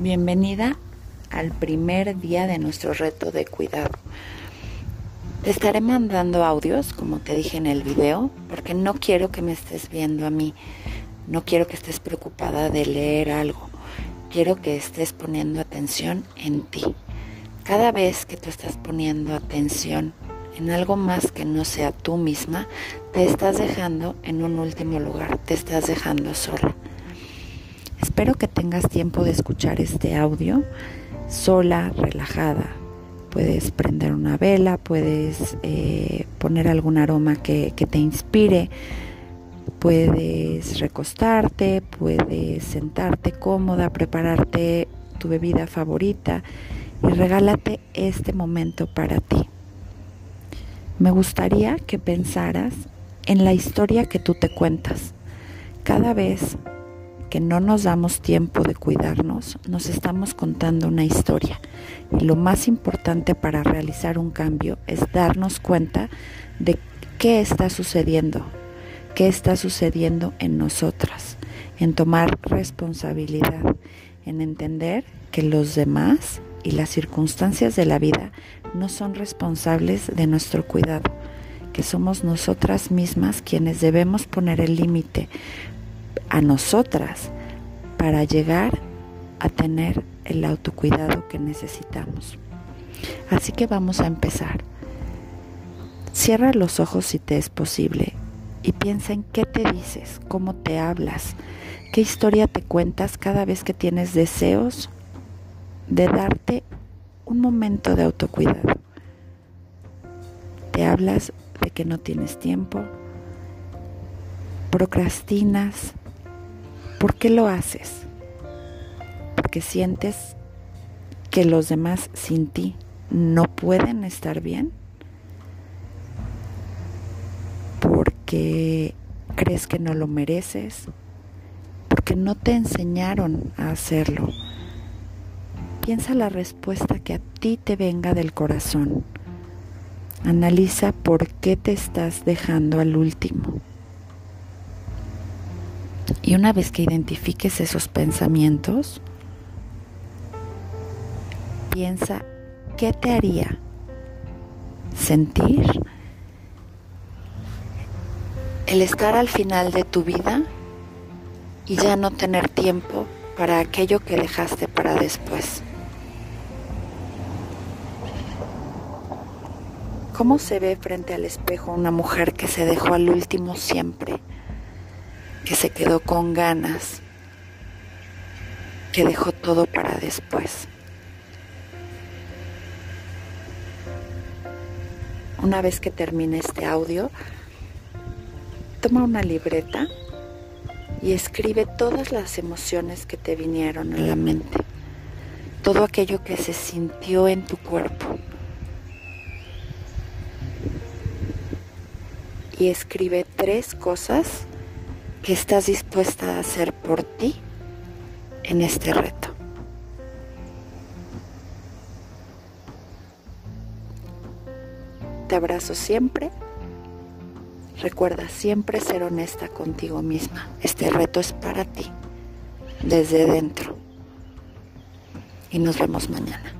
Bienvenida al primer día de nuestro reto de cuidado. Te estaré mandando audios, como te dije en el video, porque no quiero que me estés viendo a mí. No quiero que estés preocupada de leer algo. Quiero que estés poniendo atención en ti. Cada vez que tú estás poniendo atención en algo más que no sea tú misma, te estás dejando en un último lugar, te estás dejando sola. Espero que tengas tiempo de escuchar este audio sola, relajada. Puedes prender una vela, puedes eh, poner algún aroma que, que te inspire, puedes recostarte, puedes sentarte cómoda, prepararte tu bebida favorita y regálate este momento para ti. Me gustaría que pensaras en la historia que tú te cuentas. Cada vez que no nos damos tiempo de cuidarnos, nos estamos contando una historia. Y lo más importante para realizar un cambio es darnos cuenta de qué está sucediendo, qué está sucediendo en nosotras, en tomar responsabilidad, en entender que los demás y las circunstancias de la vida no son responsables de nuestro cuidado, que somos nosotras mismas quienes debemos poner el límite a nosotras para llegar a tener el autocuidado que necesitamos. Así que vamos a empezar. Cierra los ojos si te es posible y piensa en qué te dices, cómo te hablas, qué historia te cuentas cada vez que tienes deseos de darte un momento de autocuidado. Te hablas de que no tienes tiempo, procrastinas, ¿Por qué lo haces? Porque sientes que los demás sin ti no pueden estar bien. Porque crees que no lo mereces. Porque no te enseñaron a hacerlo. Piensa la respuesta que a ti te venga del corazón. Analiza por qué te estás dejando al último. Y una vez que identifiques esos pensamientos, piensa qué te haría sentir el estar al final de tu vida y ya no tener tiempo para aquello que dejaste para después. ¿Cómo se ve frente al espejo una mujer que se dejó al último siempre? Que se quedó con ganas, que dejó todo para después. Una vez que termine este audio, toma una libreta y escribe todas las emociones que te vinieron a la mente, todo aquello que se sintió en tu cuerpo. Y escribe tres cosas que estás dispuesta a hacer por ti en este reto. Te abrazo siempre. Recuerda siempre ser honesta contigo misma. Este reto es para ti, desde dentro. Y nos vemos mañana.